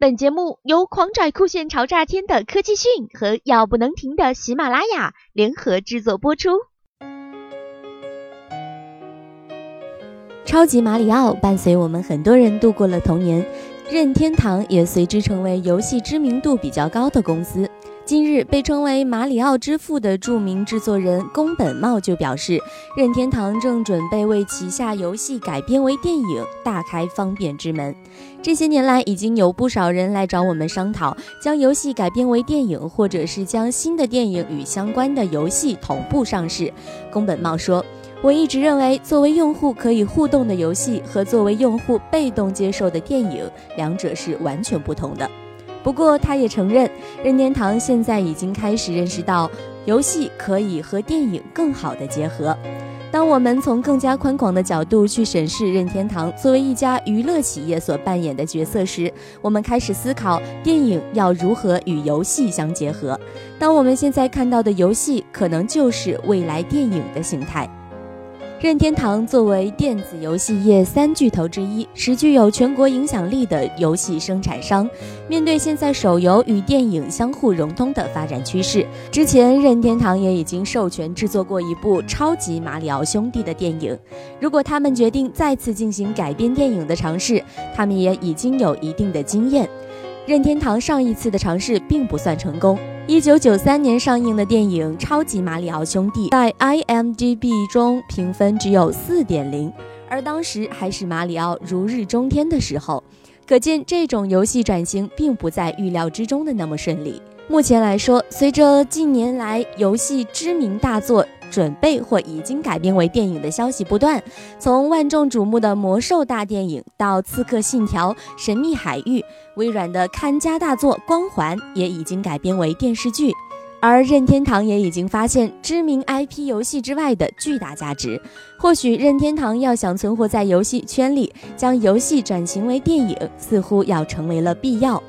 本节目由狂拽酷炫潮炸天的科技讯和要不能停的喜马拉雅联合制作播出。超级马里奥伴随我们很多人度过了童年，任天堂也随之成为游戏知名度比较高的公司。近日，被称为“马里奥之父”的著名制作人宫本茂就表示，任天堂正准备为旗下游戏改编为电影大开方便之门。这些年来，已经有不少人来找我们商讨将游戏改编为电影，或者是将新的电影与相关的游戏同步上市。宫本茂说：“我一直认为，作为用户可以互动的游戏和作为用户被动接受的电影，两者是完全不同的。”不过，他也承认，任天堂现在已经开始认识到，游戏可以和电影更好的结合。当我们从更加宽广的角度去审视任天堂作为一家娱乐企业所扮演的角色时，我们开始思考电影要如何与游戏相结合。当我们现在看到的游戏，可能就是未来电影的形态。任天堂作为电子游戏业三巨头之一，是具有全国影响力的游戏生产商。面对现在手游与电影相互融通的发展趋势，之前任天堂也已经授权制作过一部《超级马里奥兄弟》的电影。如果他们决定再次进行改编电影的尝试，他们也已经有一定的经验。任天堂上一次的尝试并不算成功。一九九三年上映的电影《超级马里奥兄弟》在 IMDB 中评分只有四点零，而当时还是马里奥如日中天的时候，可见这种游戏转型并不在预料之中的那么顺利。目前来说，随着近年来游戏知名大作准备或已经改编为电影的消息不断，从万众瞩目的魔兽大电影到刺客信条、神秘海域，微软的看家大作光环也已经改编为电视剧，而任天堂也已经发现知名 IP 游戏之外的巨大价值。或许任天堂要想存活在游戏圈里，将游戏转型为电影，似乎要成为了必要。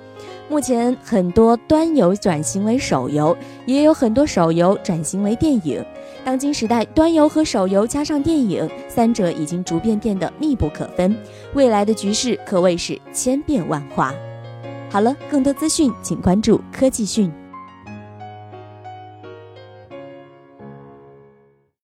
目前很多端游转型为手游，也有很多手游转型为电影。当今时代，端游和手游加上电影，三者已经逐渐变得密不可分。未来的局势可谓是千变万化。好了，更多资讯请关注科技讯。